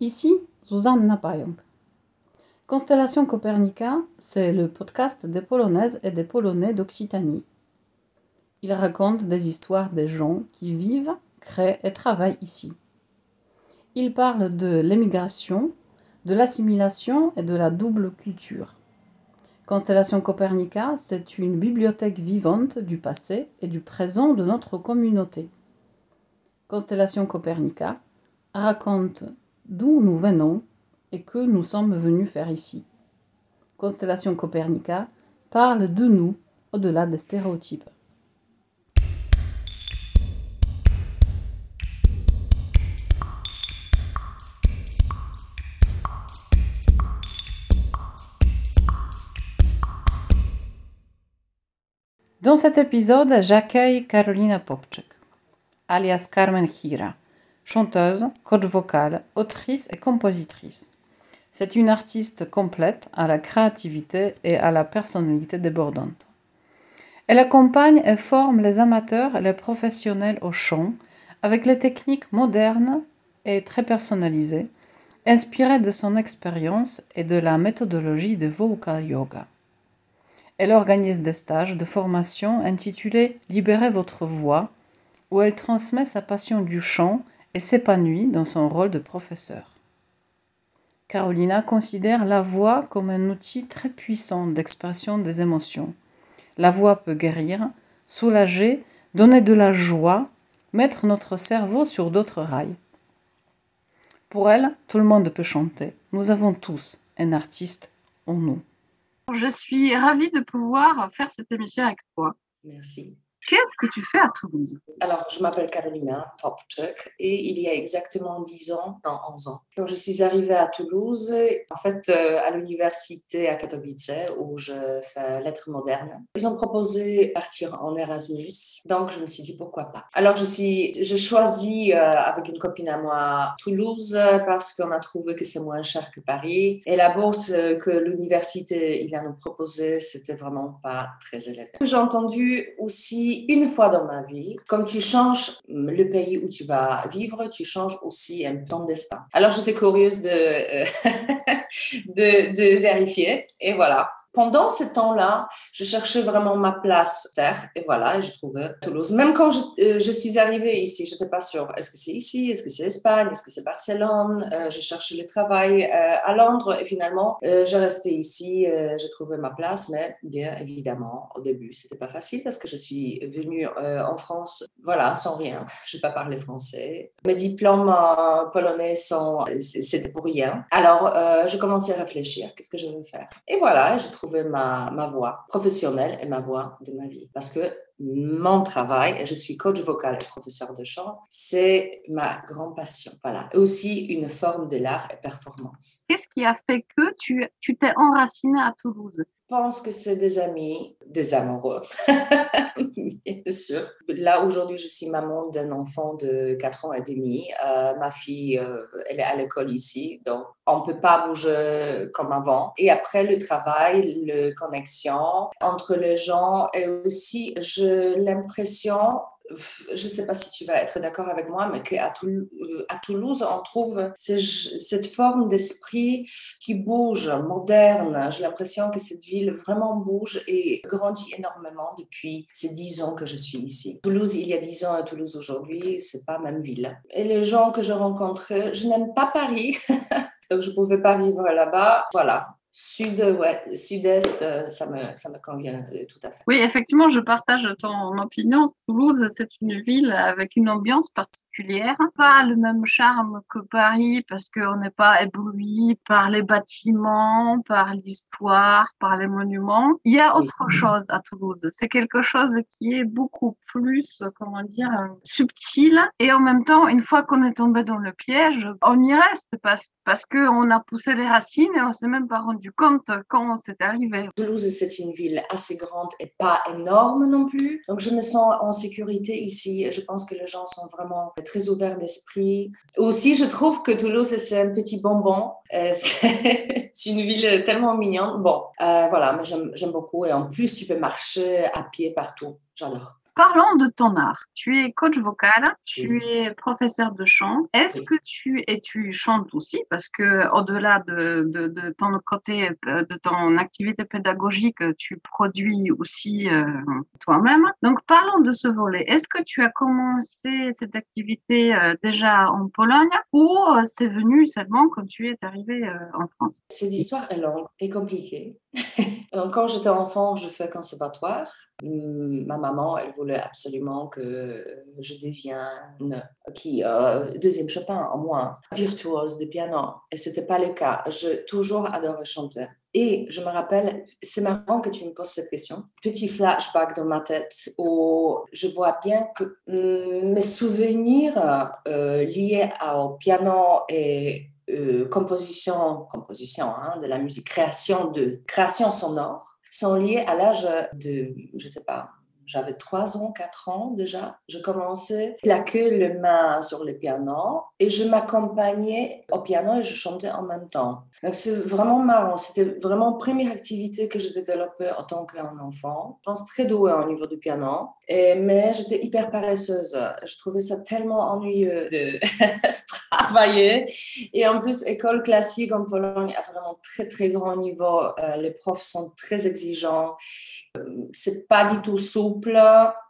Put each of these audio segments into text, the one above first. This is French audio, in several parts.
Ici, Zuzanna Payong. Constellation Copernica, c'est le podcast des Polonaises et des Polonais d'Occitanie. Il raconte des histoires des gens qui vivent, créent et travaillent ici. Il parle de l'émigration, de l'assimilation et de la double culture. Constellation Copernica, c'est une bibliothèque vivante du passé et du présent de notre communauté. Constellation Copernica raconte d'où nous venons et que nous sommes venus faire ici. Constellation Copernica parle de nous au-delà des stéréotypes. Dans cet épisode, j'accueille Carolina Popczyk, alias Carmen Hira chanteuse, coach vocal, autrice et compositrice. C'est une artiste complète à la créativité et à la personnalité débordante. Elle accompagne et forme les amateurs et les professionnels au chant avec les techniques modernes et très personnalisées, inspirées de son expérience et de la méthodologie de vocal yoga. Elle organise des stages de formation intitulés Libérez votre voix, où elle transmet sa passion du chant et s'épanouit dans son rôle de professeur. Carolina considère la voix comme un outil très puissant d'expression des émotions. La voix peut guérir, soulager, donner de la joie, mettre notre cerveau sur d'autres rails. Pour elle, tout le monde peut chanter. Nous avons tous un artiste en nous. Je suis ravie de pouvoir faire cette émission avec toi. Merci. Qu'est-ce que tu fais à Toulouse? Alors, je m'appelle Carolina Popchuk et il y a exactement 10 ans, non, 11 ans, quand je suis arrivée à Toulouse, en fait, euh, à l'université à Katowice, où je fais lettres modernes, ils ont proposé partir en Erasmus. Donc, je me suis dit pourquoi pas? Alors, je suis, je choisis euh, avec une copine à moi Toulouse parce qu'on a trouvé que c'est moins cher que Paris et la bourse que l'université il a nous proposé, c'était vraiment pas très élevé. J'ai entendu aussi une fois dans ma vie, comme tu changes le pays où tu vas vivre, tu changes aussi un ton destin. Alors j'étais curieuse de, euh, de, de vérifier et voilà pendant ce temps-là, je cherchais vraiment ma place terre et voilà, j'ai trouvé Toulouse. Même quand je, euh, suis arrivée ici, je n'étais pas sûre. Est-ce que c'est ici Est-ce que c'est Espagne Est-ce que c'est Barcelone euh, J'ai cherché le travail euh, à Londres et finalement, j'ai resté ici. j'ai trouvé ma place, mais bien évidemment, au début, c'était pas facile parce que je suis venue en France, voilà, sans rien. Je n'ai pas parlé français. Mes diplômes polonais sont, c'était pour rien. Alors, je commençais à réfléchir, qu'est-ce que je veux faire? Et voilà, j'ai trouvé ma, ma voix professionnelle et ma voix de ma vie. Parce que mon travail, et je suis coach vocal et professeur de chant, c'est ma grande passion. Voilà. Et aussi une forme de l'art et performance. Qu'est-ce qui a fait que tu, tu t'es enraciné à Toulouse? Pense que c'est des amis, des amoureux, bien sûr. Là, aujourd'hui, je suis maman d'un enfant de 4 ans et demi. Euh, ma fille, euh, elle est à l'école ici, donc on ne peut pas bouger comme avant. Et après, le travail, la connexion entre les gens et aussi, j'ai l'impression je ne sais pas si tu vas être d'accord avec moi, mais qu'à euh, à Toulouse, on trouve cette forme d'esprit qui bouge, moderne. J'ai l'impression que cette ville vraiment bouge et grandit énormément depuis ces dix ans que je suis ici. Toulouse, il y a dix ans et Toulouse aujourd'hui, c'est pas même ville. Et les gens que je rencontrais, je n'aime pas Paris. Donc, je ne pouvais pas vivre là-bas. Voilà, Sud, ouais, sud-est, euh, ça me, convient euh, tout à fait. Oui, effectivement, je partage ton opinion. Toulouse, c'est une ville avec une ambiance particulière pas le même charme que Paris parce qu'on n'est pas ébloui par les bâtiments, par l'histoire, par les monuments. Il y a autre chose à Toulouse. C'est quelque chose qui est beaucoup plus, comment dire, subtil. Et en même temps, une fois qu'on est tombé dans le piège, on y reste parce, parce qu'on a poussé les racines et on s'est même pas rendu compte quand c'est arrivé. Toulouse, c'est une ville assez grande et pas énorme non plus. Donc, je me sens en sécurité ici. Je pense que les gens sont vraiment très ouvert d'esprit. Aussi, je trouve que Toulouse, c'est un petit bonbon. Euh, c'est une ville tellement mignonne. Bon, euh, voilà, mais j'aime beaucoup. Et en plus, tu peux marcher à pied partout. J'adore. Parlons de ton art. Tu es coach vocal, tu es professeur de chant. Est-ce que tu et tu chantes aussi? Parce que au-delà de, de, ton côté de ton activité pédagogique, tu produis aussi euh, toi-même. Donc parlons de ce volet. Est-ce que tu as commencé cette activité euh, déjà en Pologne ou euh, c'est venu seulement quand tu es arrivé en France? Cette histoire est longue et compliquée. quand j'étais enfant, je fais conservatoire. Hum, ma maman, elle voulait absolument que je devienne qui deuxième Chopin en moins virtuose de piano et c'était pas le cas. J'ai toujours adoré chanter. Et je me rappelle, c'est marrant que tu me poses cette question. Petit flashback dans ma tête où je vois bien que hum, mes souvenirs euh, liés au piano et euh, composition, composition hein, de la musique, création de création sonore sont liés à l'âge de, je sais pas, j'avais 3 ans, 4 ans déjà. Je commençais à plaquer les mains sur le piano et je m'accompagnais au piano et je chantais en même temps. Donc c'est vraiment marrant. C'était vraiment la première activité que j'ai développée en tant qu'enfant. Je pense très douée au niveau du piano, mais j'étais hyper paresseuse. Je trouvais ça tellement ennuyeux de travailler. Et en plus, école classique en Pologne a vraiment très très grand niveau. Euh, les profs sont très exigeants c'est pas du tout souple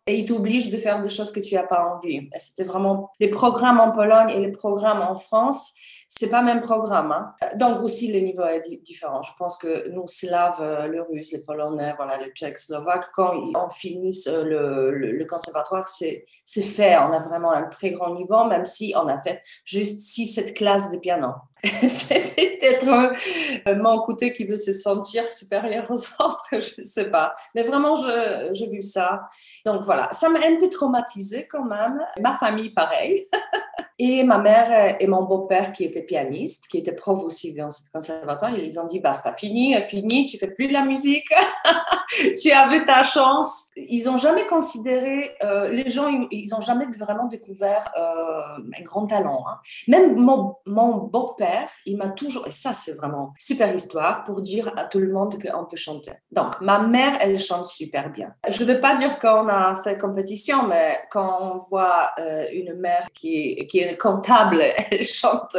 et ils t'obligent de faire des choses que tu n'as pas envie. C'était vraiment les programmes en Pologne et les programmes en France c'est pas le même programme. Hein. Donc aussi le niveau est différent. Je pense que nous Slaves, euh, le Russe, les Polonais, voilà, les Tchèques, Slovaques, quand on finit euh, le, le, conservatoire, c'est c'est fait. On a vraiment un très grand niveau, même si on a fait juste six, sept classes de piano. c'est peut-être euh, mon côté qui veut se sentir supérieur aux autres, je ne sais pas. Mais vraiment, j'ai vu ça. Donc voilà, ça m'a un peu traumatisé quand même. Ma famille, pareil. Et ma mère et mon beau-père, qui était pianiste, qui était prof aussi dans ce conservatoire, ils ont dit basta, fini, fini, tu fais plus de la musique, tu avais ta chance. Ils n'ont jamais considéré, euh, les gens, ils n'ont jamais vraiment découvert euh, un grand talent. Hein. Même mon, mon beau-père, il m'a toujours, et ça c'est vraiment super histoire pour dire à tout le monde qu'on peut chanter. Donc, ma mère, elle chante super bien. Je ne veux pas dire qu'on a fait compétition, mais quand on voit euh, une mère qui, qui est comptable, elle chante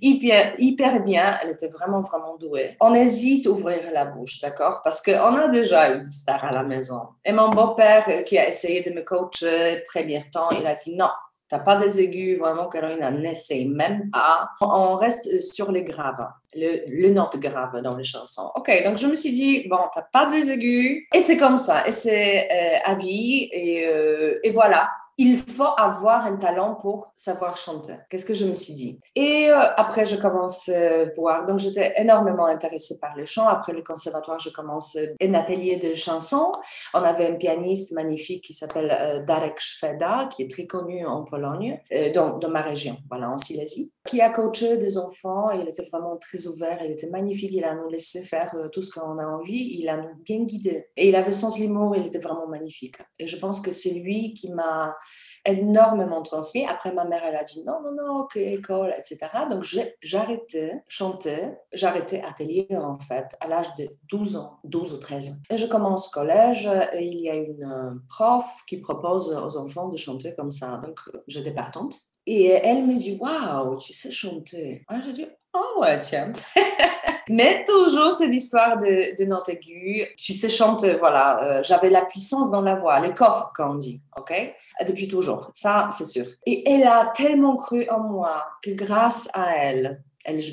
hyper, hyper bien, elle était vraiment, vraiment douée. On hésite à ouvrir la bouche, d'accord? Parce qu'on a déjà une star à la maison. Et mon beau-père, qui a essayé de me coacher, premier temps, il a dit non, T'as pas des aigus, vraiment, Caroline, n'essaye même pas. On reste sur les graves, le, note grave dans les chansons. OK, donc je me suis dit, bon, t'as pas des aigus, et c'est comme ça, et c'est euh, à vie, et, euh, et voilà il faut avoir un talent pour savoir chanter. Qu'est-ce que je me suis dit? Et euh, après, je commence à voir. Donc, j'étais énormément intéressée par le chant. Après le conservatoire, je commence un atelier de chansons. On avait un pianiste magnifique qui s'appelle euh, Darek Szweda, qui est très connu en Pologne, euh, dans, ma région, voilà, en Silésie, qui a coaché des enfants. Il était vraiment très ouvert. Il était magnifique. Il a nous laissé faire tout ce qu'on a envie. Il a nous bien guidé. Et il avait sens l'humour. Il était vraiment magnifique. Et je pense que c'est lui qui m'a énormément transmis. Après, ma mère, elle a dit non, non, non, ok, école, etc. Donc, j'arrêtais chanter, j'arrêtais atelier, en fait, à l'âge de 12 ans, 12 ou 13 ans. Et je commence collège et il y a une euh, prof qui propose aux enfants de chanter comme ça. Donc, j'étais partante. Et elle me dit, waouh, tu sais chanter. Moi, je dis, oh ouais, tiens. Mais toujours cette histoire de, de aiguës. Tu sais chanter, voilà. Euh, j'avais la puissance dans la voix, les coffres, quand on dit, ok? Depuis toujours, ça, c'est sûr. Et elle a tellement cru en moi que grâce à elle, je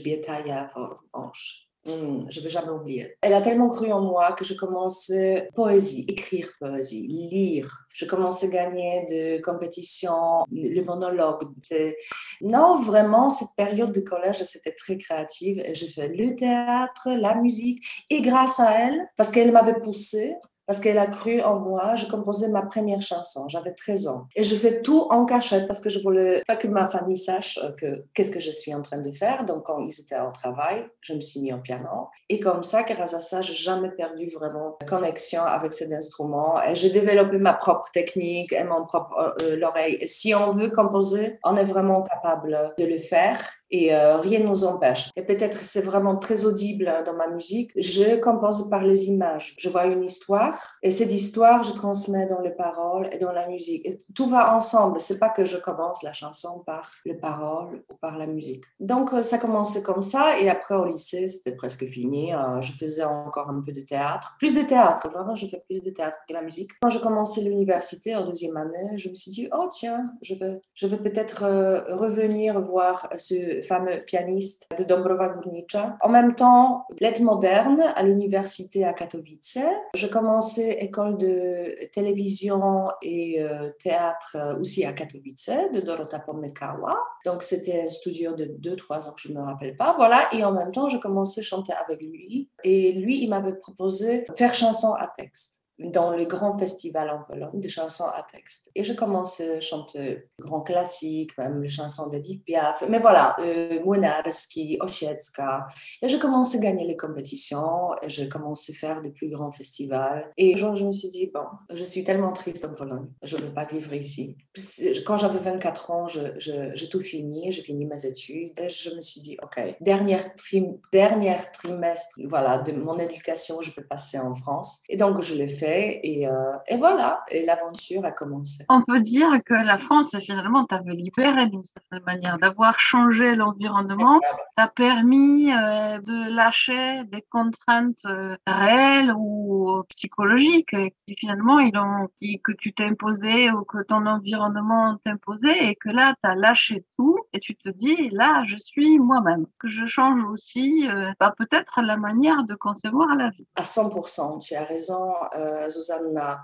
Hmm, je ne vais jamais oublier. Elle a tellement cru en moi que je commençais poésie, écrire poésie, lire. Je commençais à gagner de compétitions, le monologue. Non, vraiment, cette période de collège, c'était très créative. J'ai fait le théâtre, la musique. Et grâce à elle, parce qu'elle m'avait poussée, parce qu'elle a cru en moi. Je composais ma première chanson, j'avais 13 ans. Et je fais tout en cachette parce que je voulais pas que ma famille sache euh, que qu'est-ce que je suis en train de faire. Donc, quand ils étaient au travail, je me suis mis au piano. Et comme ça, grâce à ça, j'ai jamais perdu vraiment la connexion avec cet instrument. Et j'ai développé ma propre technique et mon propre euh, l'oreille. Et si on veut composer, on est vraiment capable de le faire et euh, rien ne nous empêche. Et peut-être c'est vraiment très audible dans ma musique. Je compose par les images. Je vois une histoire Et cette histoire, je transmets dans les paroles et dans la musique. tout va ensemble. C'est pas que je commence la chanson par les paroles ou par la musique. Donc, euh, ça commençait comme ça. Et après, au lycée, c'était presque fini. Euh, je faisais encore un peu de théâtre. Plus de théâtre, vraiment, je fais plus de théâtre que la musique. Quand j'ai commencé l'université en deuxième année, je me suis dit, oh tiens, je vais, je vais peut-être euh, revenir voir ce fameux pianiste de Dombrova Gurnicza. En même temps, lettres moderne à l'université à Katowice. Je commençais école de télévision et euh, théâtre euh, aussi à Katowice de Dorota Pomekawa. Donc c'était un studio de 2-3 ans, je ne me rappelle pas. Voilà, et en même temps, je commençais à chanter avec lui. Et lui, il m'avait proposé faire chanson à texte dans les grands festivals en Pologne de chansons à texte. Et je commence à chanter grands classiques, même les chansons d'Edith Piaf. Mais voilà, euh, Młynarski. Et je commence à gagner les compétitions et je commence à faire de plus grands festivals. Et genre, je me suis dit, bon, je suis tellement triste en Pologne, je ne veux pas vivre ici. Quand j'avais 24 ans, j'ai tout fini, j'ai fini mes études et je me suis dit, OK, dernier, dernier trimestre voilà, de mon éducation, je peux passer en France. Et donc, je l'ai fait et, euh, et voilà, et l'aventure a commencé. On peut dire que la France, finalement, t'avait libéré d'une certaine manière, d'avoir changé l'environnement, t'a permis euh, de lâcher des contraintes euh, réelles ou psychologiques qui finalement, ils ont, qui, que tu t'es imposé ou que ton environnement t'imposait et que là, tu as lâché tout et tu te dis, là, je suis moi-même. Que je change aussi, bah, peut-être la manière de concevoir la vie. À 100%, tu as raison. Susanna,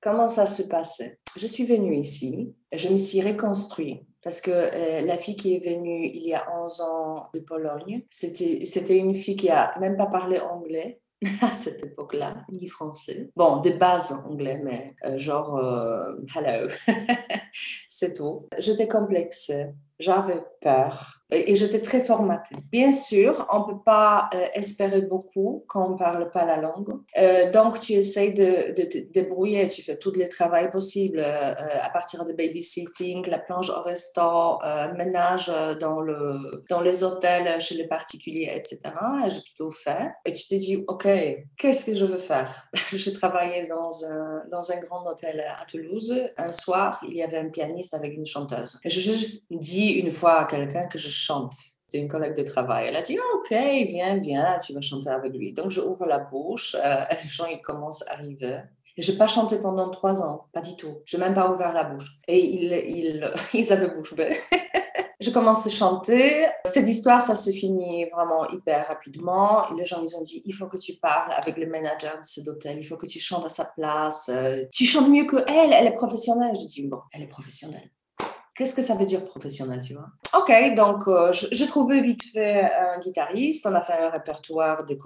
comment ça se passait? Je suis venue ici, je me suis reconstruite parce que euh, la fille qui est venue il y a 11 ans de Pologne, c'était une fille qui a même pas parlé anglais à cette époque-là, ni français. Bon, de base anglais, mais euh, genre euh, hello, c'est tout. J'étais complexée, j'avais peur et j'étais très formatée. Bien sûr, on ne peut pas euh, espérer beaucoup quand on ne parle pas la langue. Euh, donc, tu essayes de, te débrouiller, tu fais tout le travail possible euh, à partir de babysitting, la planche au restaurant, ménage dans, le, dans les hôtels, chez les particuliers, etc. Et j'ai plutôt fait. Et tu te dis, OK, qu'est-ce que je veux faire Je travaillais dans un, dans un grand hôtel à Toulouse. Un soir, il y avait un pianiste avec une chanteuse. Et je juste une fois à quelqu'un que je chante. C'est une collègue de travail. Elle a dit, OK, viens, viens, tu vas chanter avec lui. Donc, je ouvre la bouche, euh, les gens, ils commencent à arriver. Je n'ai pas chanté pendant trois ans, pas du tout. Je n'ai même pas ouvert la bouche. Et ils, avaient bouche je commence à chanter. Cette histoire, ça s'est fini vraiment hyper rapidement. Les gens, ils ont dit, il faut que tu parles avec le manager de cet hôtel, il faut que tu chantes à sa place. Euh, tu chantes mieux que elle, elle est professionnelle. Je dis, bon, elle est professionnelle. Qu'est-ce que ça veut dire professionnel, tu vois? Ok, donc euh, j'ai trouvé vite fait un guitariste, on a fait un répertoire de.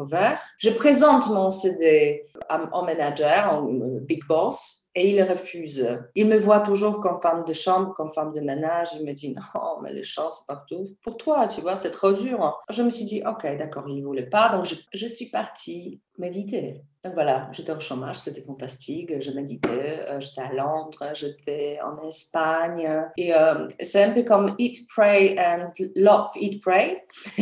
Je présente mon CD au manager, au euh, big boss, et il refuse. Il me voit toujours comme femme de chambre, comme femme de ménage. Il me dit non, mais les chants, c'est partout pour toi, tu vois, c'est trop dur. Je me suis dit, ok, d'accord, il ne voulait pas. Donc, je, je suis partie méditer. Donc voilà, j'étais au chômage, c'était fantastique. Je méditais, euh, j'étais à Londres, j'étais en Espagne. Et euh, c'est un peu comme Eat, Pray and Love, Eat, Pray.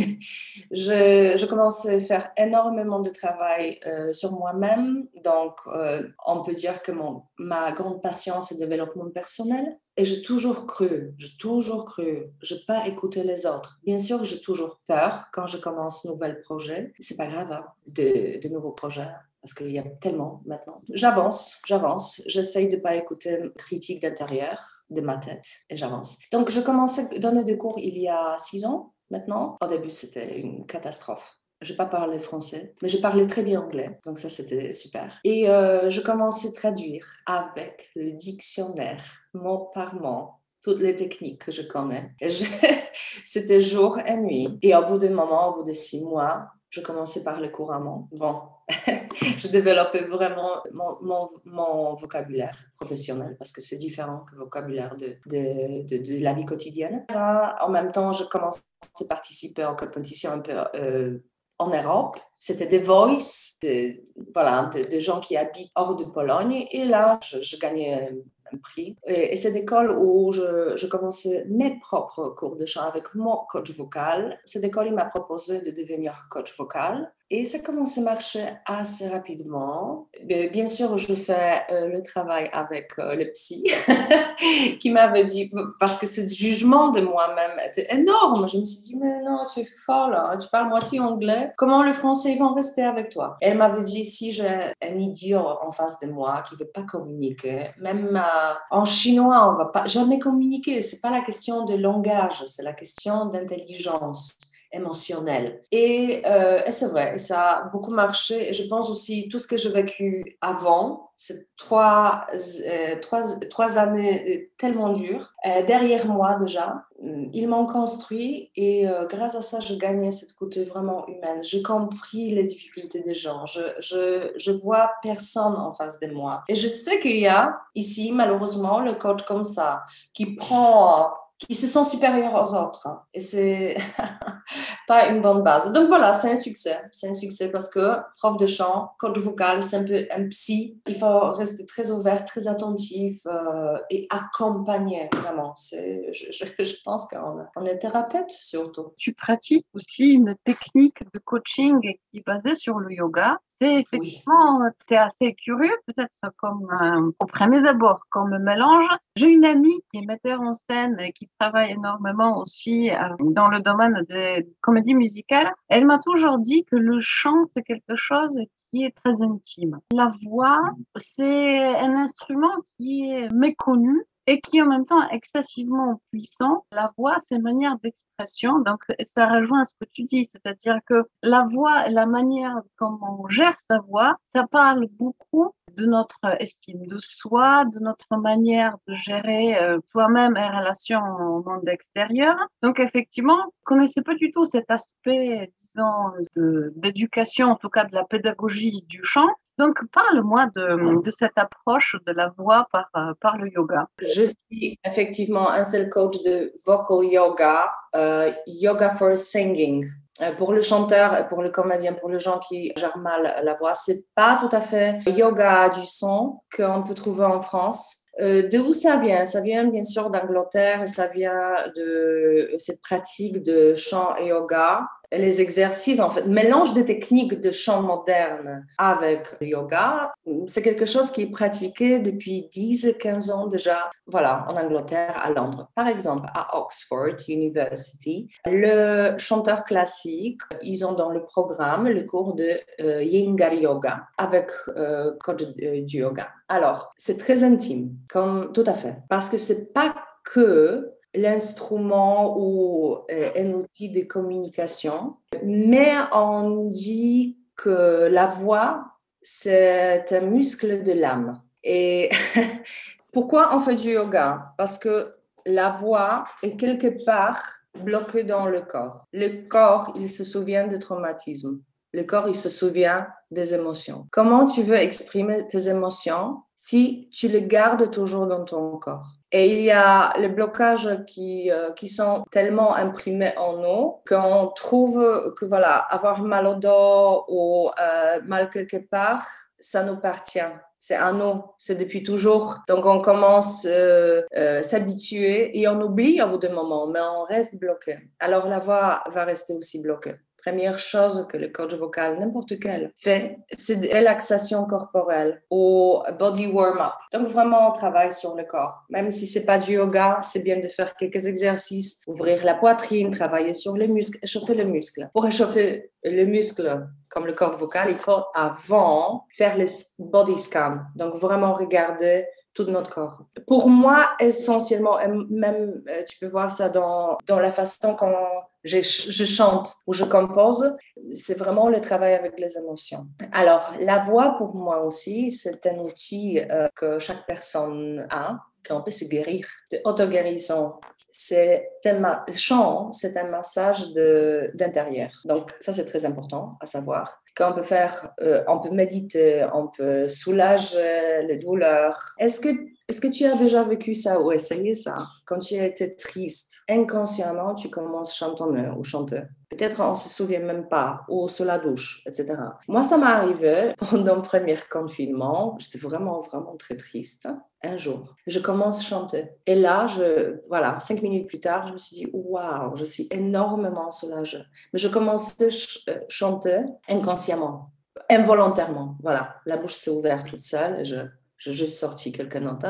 je, je commençais à faire énormément de travail euh, sur moi-même. Donc, on peut dire que mon, ma grande passion, c'est le développement personnel. Et j'ai toujours cru, j'ai toujours cru, je pas écouter les autres. Bien sûr, j'ai toujours peur quand je commence un nouvel projet. C'est pas grave, hein, de, nouveaux projets parce qu'il y a tellement maintenant. J'avance, j'avance. J'essaye de ne pas écouter critique d'intérieur de ma tête et j'avance. Donc, je commençais à donner des cours il y a six ans maintenant. Au début, c'était une catastrophe. Je pas parlé français, mais je parlais très bien anglais, donc ça c'était super. Et euh, je commençais à traduire avec le dictionnaire, mot par mot, toutes les techniques que je connais. C'était jour et nuit. Et au bout d'un moment, au bout de six mois, je commençais par parler couramment. Bon, je développais vraiment mon, vocabulaire professionnel parce que c'est différent que le vocabulaire de, la vie quotidienne. En même temps, je commençais à participer en compétition un peu euh, en Europe. C'était des voices, de, voilà, des gens qui habitent hors de Pologne. Et là, je, je gagnais prix. Et, c'est l'école où je, je, commençais mes propres cours de chant avec mon coach vocal. Cette école, il m'a proposé de devenir coach vocal. Et ça commence à marcher assez rapidement. Bien sûr, je fais euh, le travail avec euh, le psy qui m'avait dit, parce que ce jugement de moi-même était énorme. Je me suis dit, mais non, tu es folle, hein. tu parles moitié anglais. Comment le français va rester avec toi? Elle m'avait dit, si j'ai un idiot en face de moi qui ne veut pas communiquer, même euh, en chinois, on ne va pas jamais communiquer. Ce n'est pas la question de langage, c'est la question d'intelligence émotionnel. Et, euh, et c'est vrai, ça a beaucoup marché. Je pense aussi tout ce que j'ai vécu avant, ces trois, euh, trois, trois années euh, tellement dures, derrière moi déjà, mm, ils m'ont construit et grâce à ça, je gagnais cette côté vraiment humaine. J'ai compris les difficultés des gens. Je, je, je vois personne en face de moi. Et je sais qu'il y a ici, malheureusement, le coach comme ça, qui prend qui se sent supérieurs aux autres. Et c'est pas une bonne base. Donc voilà, c'est un succès. C'est un succès parce que prof de chant, coach vocal, c'est un peu un psy. Il faut rester très ouvert, très attentif euh, et accompagner vraiment. C'est, je, je, pense qu'on est thérapeute surtout. Tu pratiques aussi une technique de coaching qui est basée sur le yoga. C'est effectivement, c'est assez curieux, peut-être comme euh, au premier abord, comme mélange. J'ai une amie qui est metteur en scène et qui travaille énormément aussi euh, dans le domaine des comédies musicales. Elle m'a toujours dit que le chant, c'est quelque chose qui est très intime. La voix, c'est un instrument qui est méconnu et qui en même temps excessivement puissant. La voix, c'est une manière d'expression, donc ça rejoint ce que tu dis, c'est-à-dire que la voix, la manière comment on gère sa voix, ça parle beaucoup de notre estime de soi, de notre manière de gérer euh, soi-même et relation au monde extérieur. Donc effectivement, je connaissais pas du tout cet aspect disons d'éducation, en tout cas de la pédagogie du chant. Donc, parle-moi de, cette approche de la voix par, euh, par le yoga. Je suis effectivement un seul coach de vocal yoga, euh, yoga for singing. Euh, pour le chanteur, pour le comédien, pour les gens qui gèrent mal la voix, c'est pas tout à fait yoga du son qu'on peut trouver en France. Euh, de où ça vient? Ça vient bien sûr d'Angleterre et ça vient de cette pratique de chant et yoga les exercices, en fait, mélange des techniques de chant moderne avec yoga, c'est quelque chose qui est pratiqué depuis 10, 15 ans déjà, voilà, en Angleterre, à Londres. Par exemple, à Oxford University, le chanteur classique, ils ont dans le programme le cours de euh, Yingar Yoga avec euh, coach du yoga. Alors, c'est très intime, comme tout à fait, parce que c'est pas que l'instrument ou euh, un outil de communication, mais on dit que la voix, c'est un muscle de l'âme. Et pourquoi on fait du yoga? Parce que la voix est quelque part bloquée dans le corps. Le corps, il se souvient de traumatisme. Le corps, il se souvient des émotions. Comment tu veux exprimer tes émotions si tu les gardes toujours dans ton corps? Et il y a les blocages qui, euh, qui sont tellement imprimés en nous qu'on trouve que voilà, avoir mal au dos ou euh, mal quelque part, ça nous appartient. C'est à nous, c'est depuis toujours. Donc on commence à euh, s'habituer et on oublie au bout d'un moment, mais on reste bloqué. Alors la voix va rester aussi bloquée première chose que le coach vocal, n'importe quel, fait, c'est de relaxation corporelle ou body warm-up. Donc vraiment, on travaille sur le corps. Même si c'est pas du yoga, c'est bien de faire quelques exercices, ouvrir la poitrine, travailler sur les muscles, échauffer le muscle. Pour échauffer le muscle, comme le corps vocal, il faut avant faire le body scan. Donc vraiment regarder tout notre corps. Pour moi, essentiellement, même euh, tu peux voir ça dans, dans la façon quand je, je chante ou je compose, c'est vraiment le travail avec les émotions. Alors, la voix, pour moi aussi, c'est un outil euh, que chaque personne a, qu'on peut se guérir, de auto-guérison. C'est un chant, c'est un massage d'intérieur. Donc, ça, c'est très important à savoir qu'on peut faire, euh, on peut méditer, on peut soulager les douleurs. Est-ce que, est-ce que tu as déjà vécu ça ou essayé ça? Quand tu été triste, inconsciemment, tu commences chantonneur ou chanteur. Peut-être on se souvient même pas, ou sous la douche, etc. Moi, ça m'est arrivé pendant le premier confinement. J'étais vraiment, vraiment très triste. un jour. Je commence à chanter. Et là, je, voilà, cinq minutes plus tard, je me suis dit, waouh, je suis énormément soulagée. Mais je commençais à euh, chanter inconsciemment, involontairement. Voilà, la bouche s'est ouverte toute seule et je, j'ai sorti quelques notes.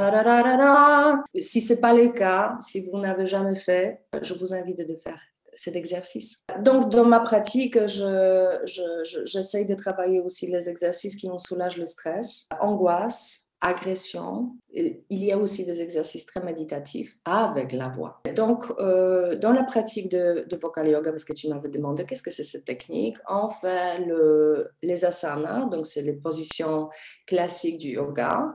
Si ce n'est pas le cas, si vous n'avez jamais fait, je vous invite de faire cet exercice. Donc, dans ma pratique, j'essaye je, de travailler aussi les exercices qui nous soulagent le stress, angoisse, agression. il y a aussi des exercices très méditatifs avec la voix. Donc, euh, dans la pratique de, de, vocal yoga, parce que tu m'avais demandé qu'est-ce que c'est cette technique, on fait le, les asanas, donc c'est les positions classiques du yoga,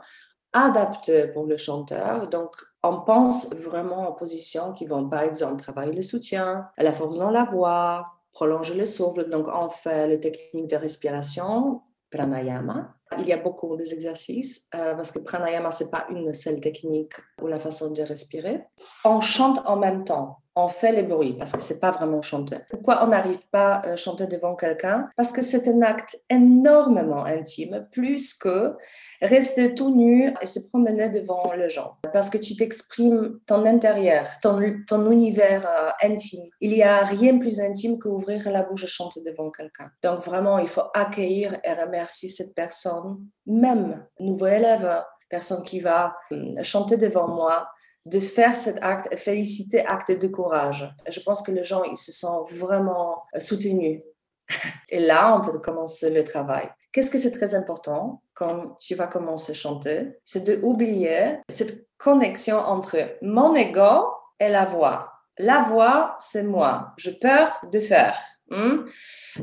adaptées pour le chanteur. Donc, on pense vraiment aux positions qui vont, par exemple, travailler le soutien, la force dans la voix, prolonger le souffle. Donc, on fait les techniques de respiration, pranayama, il y a beaucoup d'exercices euh, parce que pranayama, ce n'est pas une seule technique ou la façon de respirer. On chante en même temps on fait les bruits parce que c'est pas vraiment chanter. Pourquoi on n'arrive pas à chanter devant quelqu'un? Parce que c'est un acte énormément intime, plus que rester tout nu et se promener devant les gens. Parce que tu t'exprimes ton intérieur, ton, ton univers euh, intime. Il y a rien plus intime qu'ouvrir la bouche et chanter devant quelqu'un. Donc vraiment, il faut accueillir et remercier cette personne, même nouveau élève, personne qui va hum, chanter devant moi de faire cet acte, féliciter acte de courage. Je pense que les gens, ils se sentent vraiment euh, soutenus. Et là, on peut commencer le travail. Qu'est-ce que c'est très important quand tu vas commencer à chanter? C'est de oublier cette connexion entre mon ego et la voix. La voix, c'est moi. Je peur de faire. Hmm?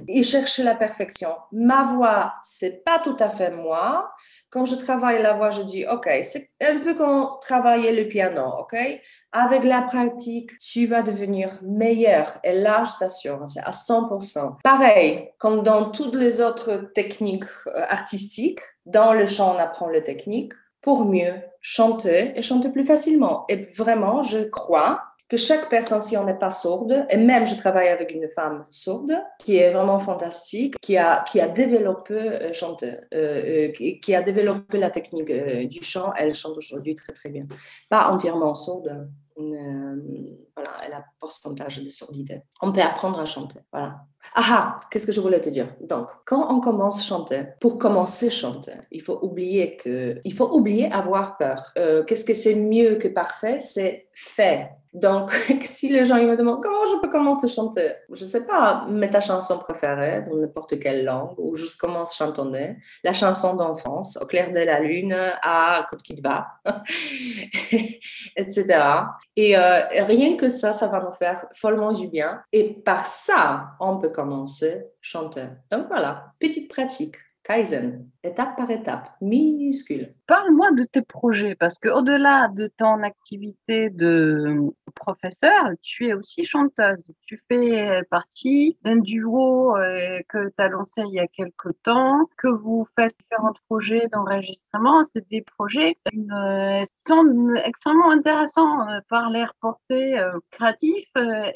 Il cherche la perfection. Ma voix, c'est pas tout à fait moi. Quand je travaille la voix, je dis, OK, c'est un peu comme travailler le piano, OK? Avec la pratique, tu vas devenir meilleur. Et là, je t'assure, c'est à 100%. Pareil, comme dans toutes les autres techniques euh, artistiques, dans le chant, on apprend les techniques pour mieux chanter et chanter plus facilement. Et vraiment, je crois que chaque personne, si on n'est pas sourde, et même je travaille avec une femme sourde, qui est vraiment fantastique, qui a, qui a développé, euh, euh, euh, qui, a développé la technique du chant, elle chante aujourd'hui très très bien. Pas entièrement sourde, voilà, elle a un pourcentage de surdité. On peut apprendre à chanter, voilà. Ah, qu'est-ce que je voulais te dire? Donc, quand on commence à chanter, pour commencer à chanter, il faut oublier que, il faut oublier avoir peur. qu'est-ce que c'est mieux que parfait? C'est fait. Donc, si les gens ils me demandent comment je peux commencer à chanter, je ne sais pas, mets ta chanson préférée dans n'importe quelle langue ou juste commence à chantonner la chanson d'enfance au clair de la lune à Côte qui va, etc. Et euh, rien que ça, ça va nous faire follement du bien. Et par ça, on peut commencer à chanter. Donc voilà, petite pratique. Kaizen, étape par étape, minuscule. Parle-moi de tes projets, parce qu'au-delà de ton activité de propre tu es aussi chanteuse. Tu fais partie d'un duo euh, que tu as lancé il y a quelque temps, que vous faites différents projets d'enregistrement. C'est des projets euh, qui sont extrêmement intéressants euh, par l'air porté créatif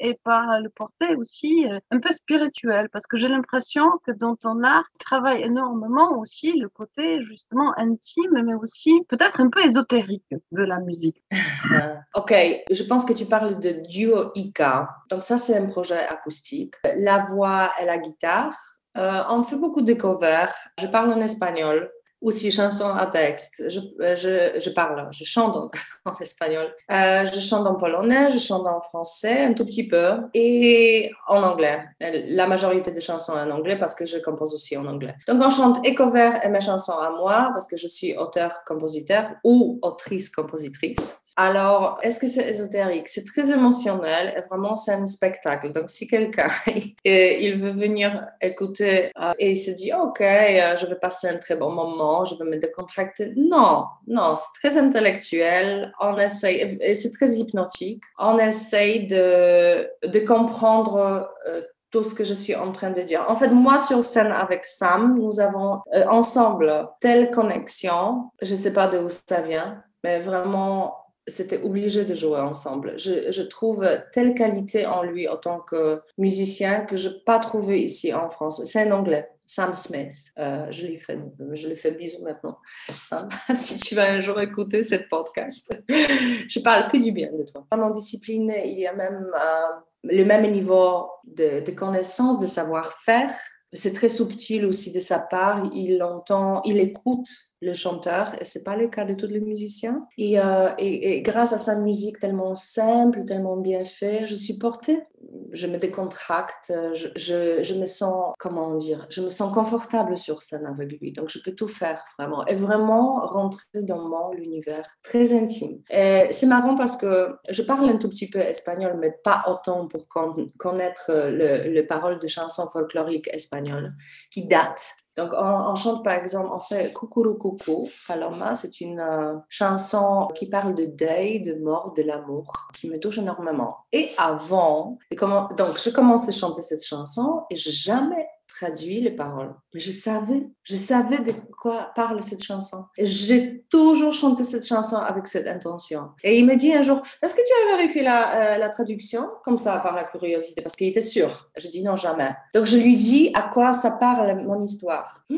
et par le porté aussi un peu spirituel, parce que j'ai l'impression que dans ton art, tu travailles énormément aussi le côté justement intime, mais aussi peut-être un peu ésotérique de la musique. ok, je pense que tu parle de duo Ika. Donc ça, c'est un projet acoustique. La voix et la guitare. Euh, on fait beaucoup de covers. Je parle en espagnol aussi chansons à texte. Je, je, je, parle, je chante en, espagnol. Euh, je chante en polonais, je chante en français un tout petit peu et en anglais. La majorité des chansons en anglais parce que je compose aussi en anglais. Donc on chante et et mes chansons à moi parce que je suis auteur-compositeur ou autrice-compositrice. Alors, est-ce que c'est ésotérique? C'est très émotionnel et vraiment c'est un spectacle. Donc, si quelqu'un il veut venir écouter euh, et il se dit ok, euh, je vais passer un très bon moment, je vais me décontracter, non, non, c'est très intellectuel. On essaye c'est très hypnotique. On essaye de, de comprendre. Euh, tout ce que je suis en train de dire. En fait, moi sur scène avec Sam, nous avons ensemble telle connexion. Je ne sais pas d'où ça vient, mais vraiment c'était obligé de jouer ensemble. Je, trouve telle qualité en lui en tant que musicien que je n'ai pas trouvé ici en France. C'est un anglais. Sam Smith. Euh, je lui fais, je fais bisous maintenant. Sam, si tu vas un jour écouter cette podcast, je parle que du bien de toi. Vraiment discipliné, il y a même euh, le même niveau de, de connaissance, de savoir-faire. C'est très subtil aussi de sa part. Il entend, il écoute le chanteur, et c'est pas le cas de tous les musiciens. Et, euh, et, grâce à sa musique tellement simple, tellement bien faite, je suis portée. Je me décontracte, je, je, me sens, comment dire, je me sens confortable sur scène avec lui. Donc je peux tout faire vraiment. Et vraiment rentrer dans mon univers très intime. C'est marrant parce que je parle un tout petit peu espagnol, mais pas autant pour connaître le, le paroles de chansons folkloriques espagnoles qui datent donc, on, on, chante par exemple, on fait Kukuru Kuku, Paloma, c'est une euh, chanson qui parle de deuil, de mort, de l'amour, qui me touche énormément. Et avant, et comment, donc je commence à chanter cette chanson et je jamais traduit les paroles. Mais je savais, je savais de quoi parle cette chanson. Et j'ai toujours chanté cette chanson avec cette intention. Et il me dit un jour, est-ce que tu as vérifié la, euh, la traduction? Comme ça, par la curiosité, parce qu'il était sûr. Je dis non, jamais. Donc je lui dis à quoi ça parle mon histoire. Mmh.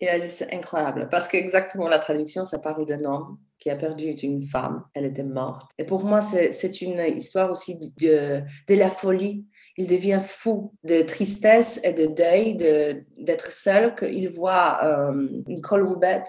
Et elle dit, c'est incroyable, parce qu'exactement la traduction, ça parle d'un homme qui a perdu une femme, elle était morte. Et pour moi, c'est une histoire aussi de, de la folie il devient fou de tristesse et de deuil d'être seul, qu'il voit euh, une colombette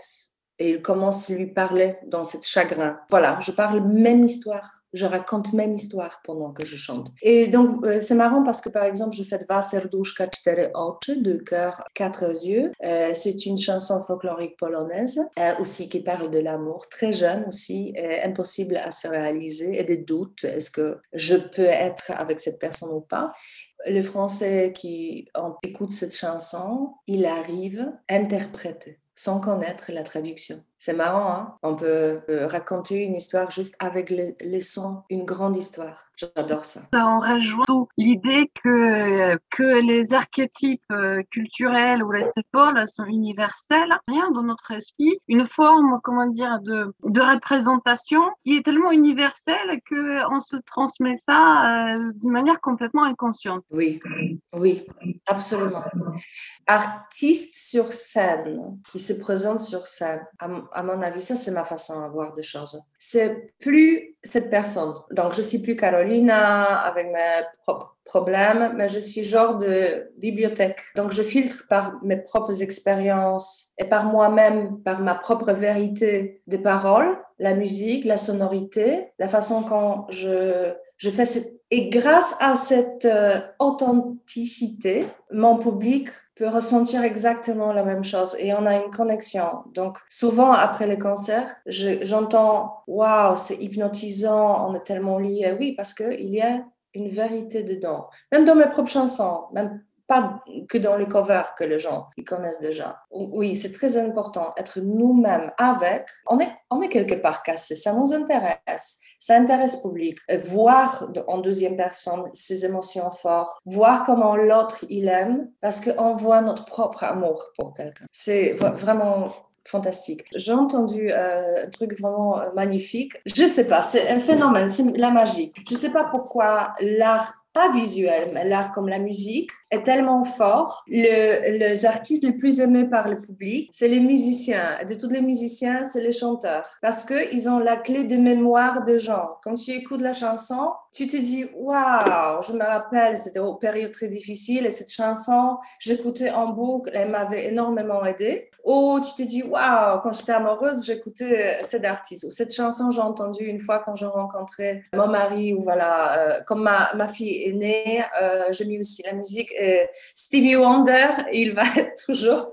et il commence à lui parler dans cette chagrin. Voilà, je parle même histoire je raconte même histoire pendant que je chante. Et donc, euh, c'est marrant parce que, par exemple, je fais Serduszka Cztery Oczy, de cœur, quatre yeux. Euh, c'est une chanson folklorique polonaise, euh, aussi qui parle de l'amour, très jeune aussi, impossible à se réaliser et des doutes. Est-ce que je peux être avec cette personne ou pas? Le français qui écoute cette chanson, il arrive interpréter sans connaître la traduction. C'est marrant, hein on peut raconter une histoire juste avec les, les sons, une grande histoire. J'adore ça. On rejoint l'idée que, que les archétypes euh, culturels ou les symboles sont universels. Rien dans notre esprit, une forme, comment dire, de, de représentation qui est tellement universelle qu'on se transmet ça euh, d'une manière complètement inconsciente. Oui, oui, absolument. Artiste sur scène, qui se présente sur scène, à mon avis, ça c'est ma façon de voir des choses. C'est plus cette personne. Donc je suis plus Carolina avec mes propres problèmes, mais je suis genre de bibliothèque. Donc je filtre par mes propres expériences et par moi-même, par ma propre vérité des paroles, la musique, la sonorité, la façon quand je je fais et grâce à cette euh, authenticité, mon public peut ressentir exactement la même chose et on a une connexion. Donc, souvent après les concerts, j'entends Waouh, c'est hypnotisant, on est tellement liés. Oui, parce qu'il y a une vérité dedans. Même dans mes propres chansons, même pas que dans les covers que les gens connaissent déjà. Oui, c'est très important, être nous-mêmes avec. On est, on est quelque part cassé, ça nous intéresse, ça intéresse le public. voir en deuxième personne ses émotions fortes, voir comment l'autre il aime, parce qu'on voit notre propre amour pour quelqu'un. C'est vraiment fantastique. J'ai entendu euh, un truc vraiment magnifique. Je sais pas, c'est un phénomène, c'est la magie. Je sais pas pourquoi l'art pas visuel, mais l'art comme la musique tellement fort. Le, les artistes les plus aimés par le public, c'est les musiciens. De tous les musiciens, c'est les chanteurs. Parce qu'ils ont la clé de mémoire des gens. Quand tu écoutes la chanson, tu te dis, waouh, je me rappelle, c'était une période très difficile et cette chanson, j'écoutais en boucle, elle m'avait énormément aidé. Ou tu te dis, waouh, quand j'étais amoureuse, j'écoutais cet artiste. Cette chanson, j'ai entendu une fois quand je rencontrais mon mari, ou voilà, euh, comme ma, ma fille est née, euh, j'ai mis aussi la musique. Et Stevie Wonder, il va être toujours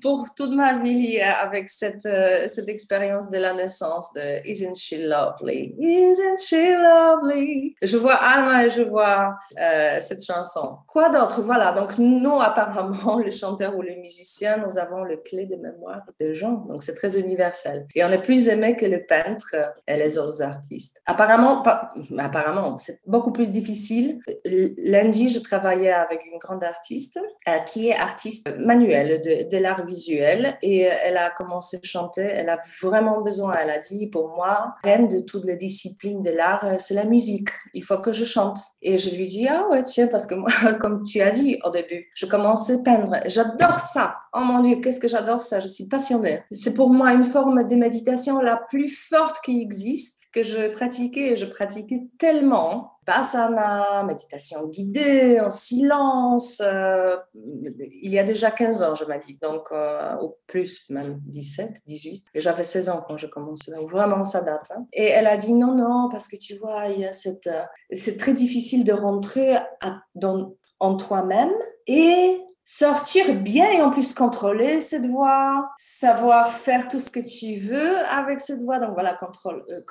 pour toute ma vie avec cette, euh, cette expérience de la naissance de Isn't She Lovely? Isn't She Lovely? Je vois Alma et je vois euh, cette chanson. Quoi d'autre? Voilà, donc nous, apparemment, les chanteurs ou les musiciens, nous avons le clé de mémoire des gens. Donc, c'est très universel. Et on est plus aimé que le peintre et les autres artistes. Apparemment, apparemment, c'est beaucoup plus difficile. Lundi, je travaillais avec une grande artiste euh, qui est artiste manuelle de, l'art visuel et euh, elle a commencé à chanter. Elle a vraiment besoin, elle a dit, pour moi, reine de toutes les disciplines de l'art, c'est la musique. Il faut que je chante. Et je lui dis, ah ouais, tiens, parce que moi, comme tu as dit au début, je commençais à peindre. J'adore ça. Oh mon Dieu, qu'est-ce que j'adore ça. Je suis passionnée. C'est pour moi une forme de méditation la plus forte qui existe que je pratiquais je pratiquais tellement. Basana, méditation guidée, en silence, euh, il y a déjà 15 ans, je m'ai donc euh, au plus, même 17, 18. Et j'avais 16 ans quand je commençais, vraiment ça date. Hein. Et elle a dit non, non, parce que tu vois, il euh, c'est très difficile de rentrer dans, en toi-même et sortir bien et en plus contrôler cette voix, savoir faire tout ce que tu veux avec cette voix. Donc voilà, contrôle, euh,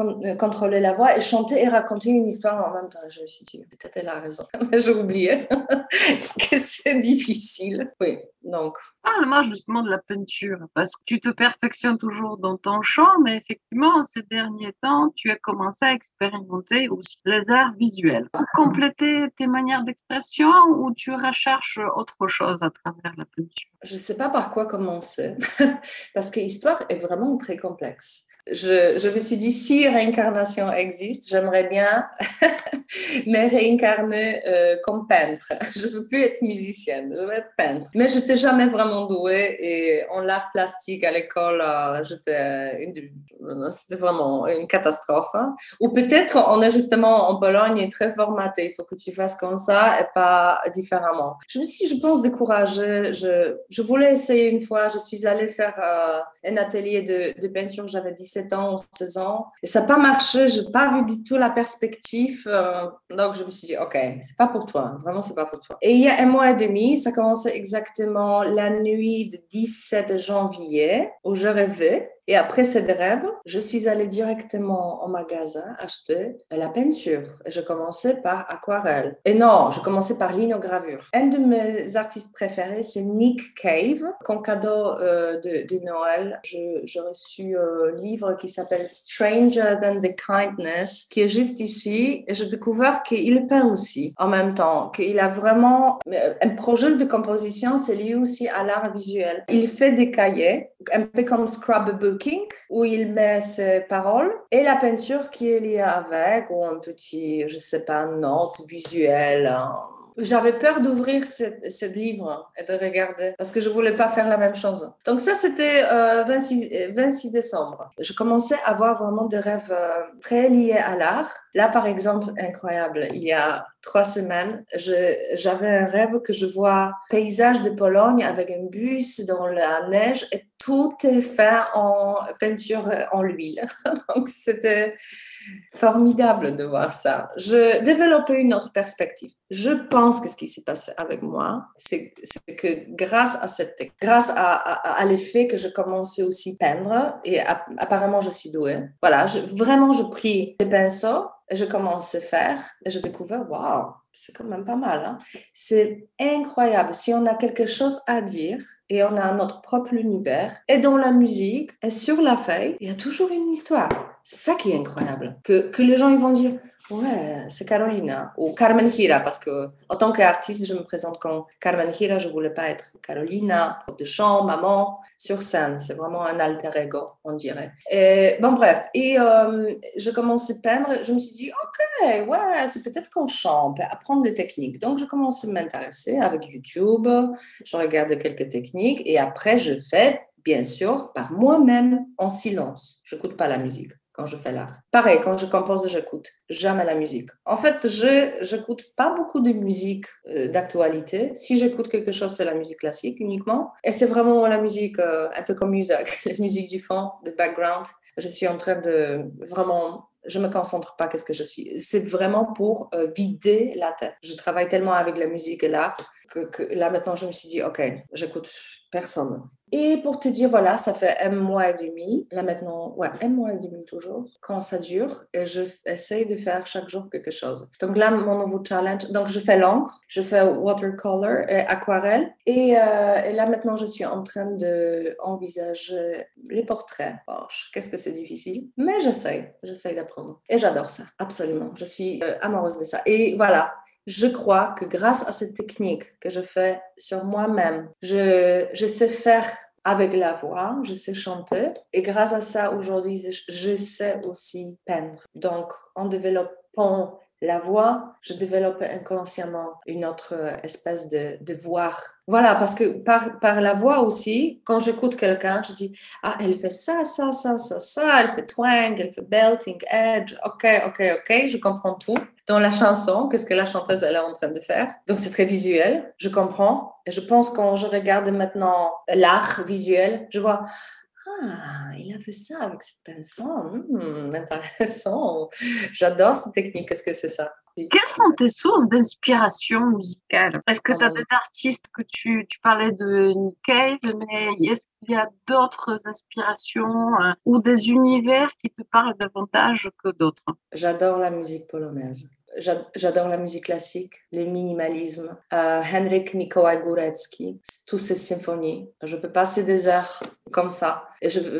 euh, contrôler la voix et chanter et raconter une histoire en même temps. Je suis peut-être elle a raison, mais j'ai oublié que c'est difficile. Oui, donc. Parle-moi justement de la peinture, parce que tu te perfectionnes toujours dans ton chant, mais effectivement, ces derniers temps, tu as commencé à expérimenter aussi les arts visuels. Pour compléter tes manières d'expression ou tu recherches autre chose à travers la peinture? Je ne sais pas par quoi commencer, parce que l'histoire est vraiment très complexe je, me suis dit, si réincarnation existe, j'aimerais bien me réincarner euh, comme peintre. Je ne veux plus être musicienne, je veux être peintre. Mais je n'étais jamais vraiment douée et en l'art plastique à l'école, euh, c'était vraiment une catastrophe. Hein. Ou peut-être on est justement en Pologne très formaté, il faut que tu fasses comme ça et pas différemment. Je me suis, je pense, découragée. Je, voulais essayer une fois, je suis allée faire euh, un atelier de, de peinture, j'avais 17 ans ou 16 ans. Et ça n'a pas marché, je n'ai pas vu du tout la perspective. Euh, donc, je me suis dit, OK, c'est pas pour toi. Vraiment, c'est pas pour toi. Et il y a un mois et demi, ça commençait exactement la nuit du 17 janvier où je rêvais et après cette rêve, je suis allée directement au magasin acheter la peinture. Et je commençais par aquarelle. Et non, je commençais par linogravure. Un de mes artistes préférés, c'est Nick Cave. Comme cadeau euh, de, Noël, j'ai reçu un livre qui s'appelle Stranger Than the Kindness, qui est juste ici. Et j'ai découvert qu'il peint aussi en même temps, qu'il a vraiment euh, un projet de composition, c'est lié aussi à l'art visuel. Il fait des cahiers, un peu comme où il met ses paroles et la peinture qui est liée avec, ou un petit, je sais pas, note visuelle. J'avais peur d'ouvrir ce, livre et de regarder parce que je voulais pas faire la même chose. Donc ça, c'était 26, euh, 26, décembre. Je commençais à avoir vraiment des rêves euh, très liés à l'art. Là, par exemple, incroyable, il y a trois semaines, j'avais un rêve que je vois paysage de Pologne avec un bus dans la neige et tout est fait en peinture en l'huile. Donc c'était formidable de voir ça. Je développais une autre perspective. Je pense que ce qui s'est passé avec moi, c'est que grâce à cette, grâce à, l'effet que je commençais aussi à peindre et apparemment je suis douée. Voilà, vraiment je pris les pinceaux je commence à faire et j'ai découvert, waouh, c'est quand même pas mal. Hein? C'est incroyable. Si on a quelque chose à dire et on a notre propre univers, et dans la musique, et sur la feuille, il y a toujours une histoire. C'est ça qui est incroyable. Que, que les gens ils vont dire, Ouais, c'est Carolina ou Carmen Hira parce que en tant qu'artiste, je me présente comme Carmen Hira. Je voulais pas être Carolina, prof de chant, maman sur scène. C'est vraiment un alter ego, on dirait. Et, bon bref, et euh, je commençais à peindre. Je me suis dit, ok, ouais, c'est peut-être qu'on chante, apprendre des techniques. Donc je commence à m'intéresser avec YouTube. Je regarde quelques techniques et après je fais bien sûr par moi-même en silence. Je n'écoute pas la musique quand je fais l'art. Pareil, quand je compose, j'écoute jamais la musique. En fait, je n'écoute pas beaucoup de musique euh, d'actualité. Si j'écoute quelque chose, c'est la musique classique uniquement. Et c'est vraiment la musique euh, un peu comme musique, la musique du fond, de background. Je suis en train de vraiment je me concentre pas qu'est-ce que je suis. C'est vraiment pour euh, vider la tête. Je travaille tellement avec la musique et l'art que, que, là maintenant je me suis dit ok, j'écoute personne. Et pour te dire, voilà, ça fait un mois et demi, là maintenant, ouais, un mois et demi toujours, quand ça dure, et je essaye de faire chaque jour quelque chose. Donc là, mon nouveau challenge, donc je fais l'encre, je fais watercolor et aquarelle, et, euh, et là maintenant, je suis en train d'envisager les portraits. Qu'est-ce que c'est difficile, mais j'essaye, j'essaye d'apprendre. Et j'adore ça, absolument. Je suis euh, amoureuse de ça. Et voilà, je crois que grâce à cette technique que je fais sur moi-même, je, sais faire avec la voix, je sais chanter et grâce à ça, aujourd'hui, je, je sais aussi peindre. Donc, en développant la voix, je développe inconsciemment une autre espèce de, de voir. Voilà, parce que par, par la voix aussi, quand j'écoute quelqu'un, je dis, ah, elle fait ça, ça, ça, ça, ça, elle fait twang, elle fait belting, edge, ok, ok, ok, je comprends tout. Dans la chanson, qu'est-ce que la chanteuse elle est en train de faire. Donc c'est très visuel, je comprends. Et je pense quand je regarde maintenant l'art visuel, je vois, ah, il a fait ça avec cette pinceau. Hmm, intéressant. J'adore cette technique. Qu'est-ce que c'est ça? Quelles sont tes sources d'inspiration musicale Est-ce que tu as ah. des artistes que tu, tu parlais de Nick Cave, mais est-ce qu'il y a d'autres inspirations euh, ou des univers qui te parlent davantage que d'autres? J'adore la musique polonaise. J'adore la musique classique, le minimalisme. Euh, Henryk Mikołaj Górecki, toutes ces symphonies. Je peux passer des heures comme ça.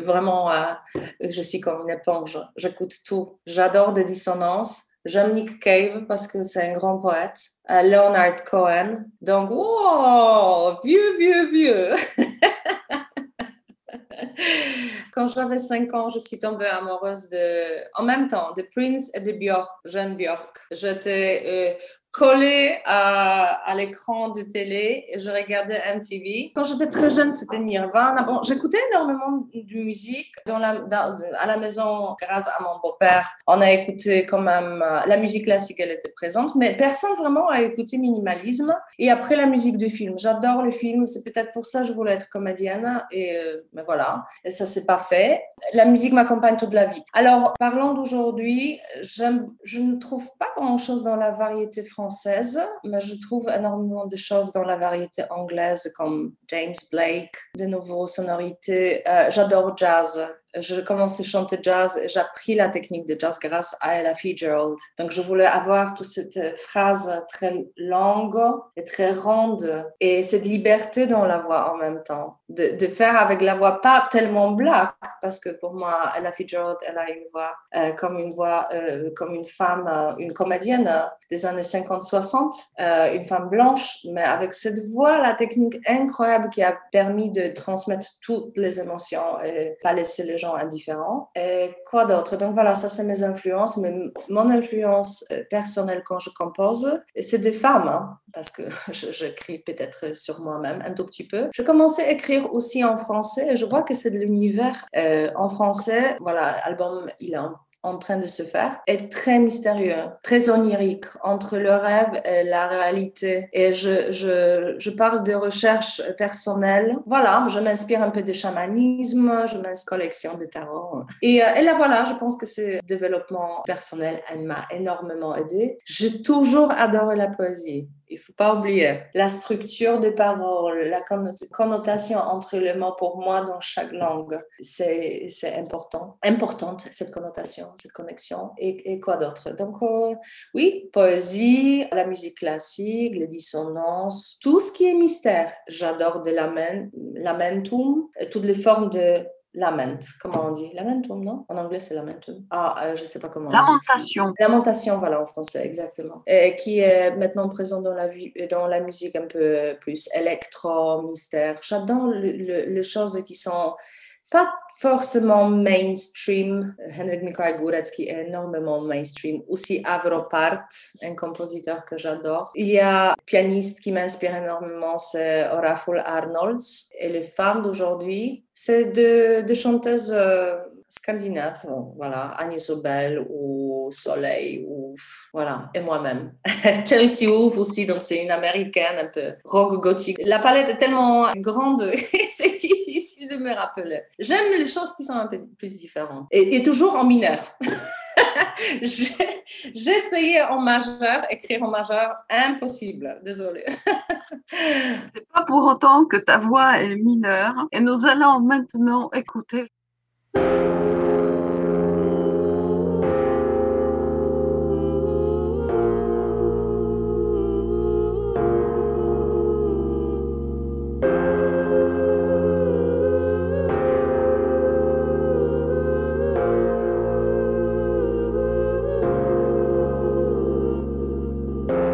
Vraiment, euh, je suis comme une éponge. J'écoute tout. J'adore des dissonances. J'aime Nick Cave parce que c'est un grand poète. Euh, Leonard Cohen. Donc, wow, vieux, vieux, vieux. Quand j'avais 5 ans, je suis tombée amoureuse de, en même temps, de Prince et de Björk, Jeanne Björk. J'étais euh, collé à, l'écran de télé et je regardais MTV. Quand j'étais très jeune, c'était Nirvana. Bon, j'écoutais énormément de musique à la maison grâce à mon beau-père. On a écouté quand même euh, la musique classique, elle était présente, mais personne vraiment a écouté minimalisme. Et après la musique du film, j'adore le film. C'est peut-être pour ça que je voulais être comédienne et euh, mais voilà. Et ça s'est pas fait. La musique m'accompagne toute la vie. Alors, parlons d'aujourd'hui, je ne trouve pas grand-chose dans la variété française française, mais je trouve énormément de choses dans la variété anglaise comme James Blake, de nouveaux sonorités. Euh, j'adore jazz je commençais à chanter jazz et j'ai appris la technique de jazz grâce à Ella Fitzgerald. Donc, je voulais avoir toute cette phrase très longue et très ronde et cette liberté dans la voix en même temps. De, faire avec la voix pas tellement black, parce que pour moi, Ella Fitzgerald, elle a une voix euh, comme une voix, euh, comme une femme, euh, une comédienne des années 50-60, une femme blanche, mais avec cette voix, la technique incroyable qui a permis de transmettre toutes les émotions et pas laisser les gens indifférents. Et quoi d'autre? Donc voilà, ça c'est mes influences, mais mon influence euh, personnelle quand je compose, c'est des femmes, hein, parce que j'écris peut-être sur moi-même un tout petit peu. Je commençais à écrire aussi en français et je vois que c'est de l'univers euh, en français. Voilà, l'album, il est en en train de se faire est très mystérieux, très onirique entre le rêve et la réalité. Et je, je, je parle de recherche personnelle. Voilà, je m'inspire un peu de chamanisme, je m'inspire collection de tarot. Et, euh, et là, voilà, je pense que ce développement personnel, elle m'a énormément aidé. J'ai toujours adoré la poésie. Il faut pas oublier la structure des paroles, la connotation entre les mots pour moi dans chaque langue. C'est, important, importante cette connotation, cette connexion. Et, et quoi d'autre? Donc, euh, oui, poésie, la musique classique, les dissonances, tout ce qui est mystère. J'adore de lamentum, toutes les formes de lament, comment on dit? Lamentum, non? En anglais, c'est lamentum. Ah, euh, je ne sais pas comment. Lamentation. Lamentation, voilà, en français, exactement. Et qui est maintenant présent dans la, dans la musique un peu plus électro, mystère. J'adore les choses qui sont pas forcément mainstream. Henryk Mikołaj Górecki est énormément mainstream. Aussi Part, un compositeur que j'adore. Il y a un pianiste qui m'inspire énormément, c'est Oraful Arnolds. Et les femmes d'aujourd'hui, c'est de, chanteuses euh, scandinaves. Voilà, Agnès Obel ou Soleil ou voilà, et moi-même. Chelsea Wolfe aussi, donc c'est une américaine un peu rock gothique. La palette est tellement grande, c'est difficile de me rappeler. J'aime les choses qui sont un peu plus différentes et, toujours en mineur. Essayé en majeur, écrire en majeur, impossible, désolée. C'est pas pour autant que ta voix est mineure. Et nous allons maintenant écouter.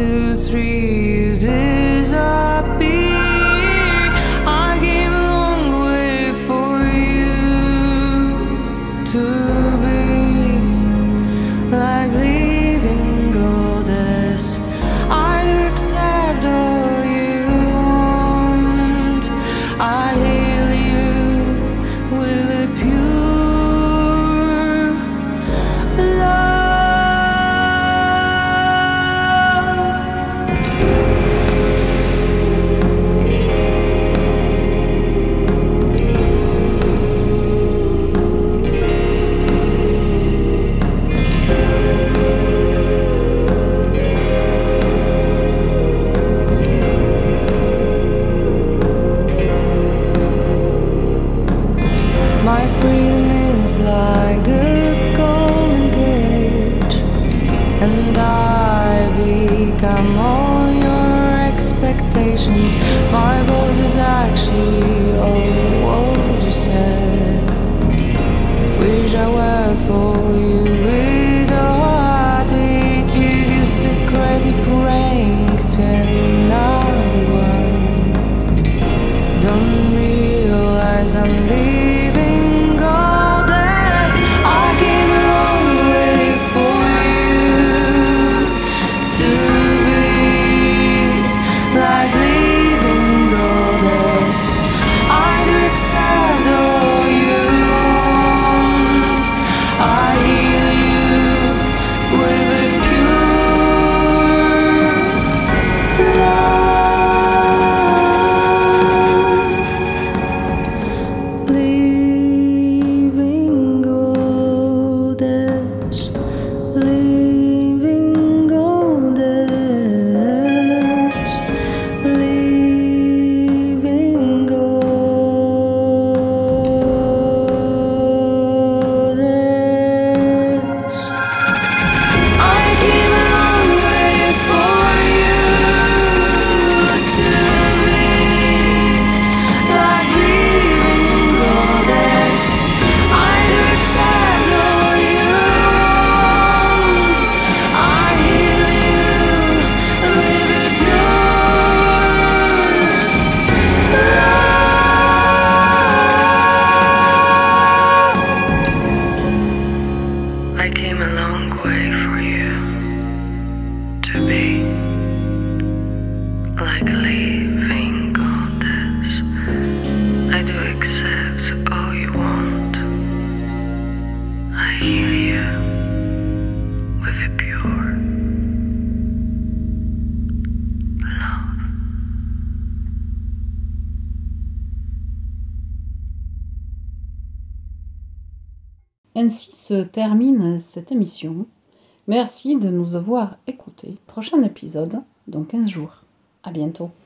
to se termine cette émission. Merci de nous avoir écoutés. Prochain épisode dans 15 jours. À bientôt.